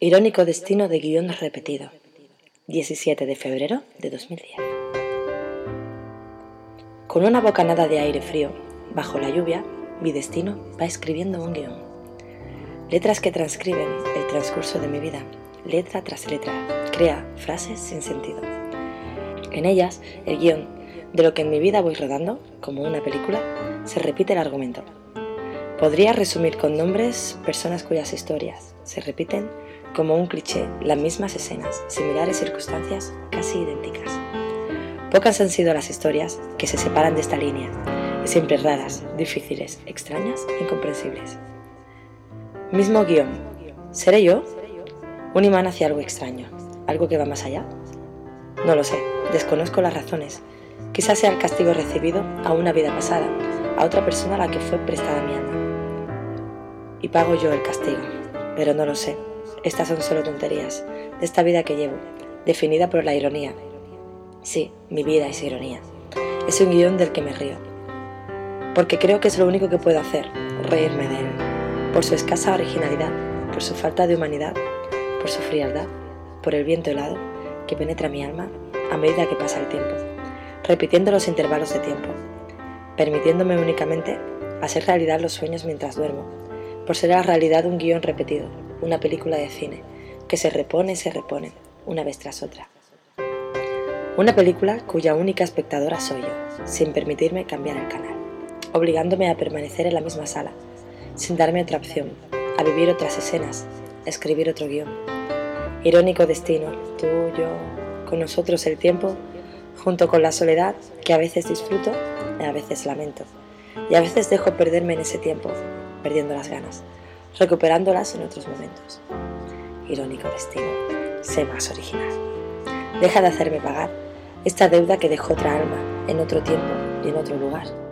Irónico destino de guion repetido. 17 de febrero de 2010. Con una bocanada de aire frío, bajo la lluvia, mi destino va escribiendo un guion. Letras que transcriben el transcurso de mi vida, letra tras letra, crea frases sin sentido. En ellas, el guion de lo que en mi vida voy rodando, como una película, se repite el argumento. Podría resumir con nombres personas cuyas historias se repiten como un cliché, las mismas escenas, similares circunstancias casi idénticas. Pocas han sido las historias que se separan de esta línea, siempre raras, difíciles, extrañas, incomprensibles. Mismo guion. ¿Seré yo? Un imán hacia algo extraño, algo que va más allá. No lo sé, desconozco las razones. Quizás sea el castigo recibido a una vida pasada, a otra persona a la que fue prestada mi alma. Y pago yo el castigo, pero no lo sé. Estas son solo tonterías de esta vida que llevo, definida por la ironía. Sí, mi vida es ironía. Es un guion del que me río. Porque creo que es lo único que puedo hacer, reírme de él. Por su escasa originalidad, por su falta de humanidad, por su frialdad, por el viento helado que penetra mi alma a medida que pasa el tiempo, repitiendo los intervalos de tiempo, permitiéndome únicamente hacer realidad los sueños mientras duermo, por ser la realidad un guion repetido, una película de cine, que se repone y se repone, una vez tras otra. Una película cuya única espectadora soy yo, sin permitirme cambiar el canal, obligándome a permanecer en la misma sala, sin darme otra opción, a vivir otras escenas, a escribir otro guion. Irónico destino, tú, yo, con nosotros el tiempo, junto con la soledad que a veces disfruto y a veces lamento, y a veces dejo perderme en ese tiempo, perdiendo las ganas recuperándolas en otros momentos. Irónico destino, sé más original. Deja de hacerme pagar esta deuda que dejó otra alma en otro tiempo y en otro lugar.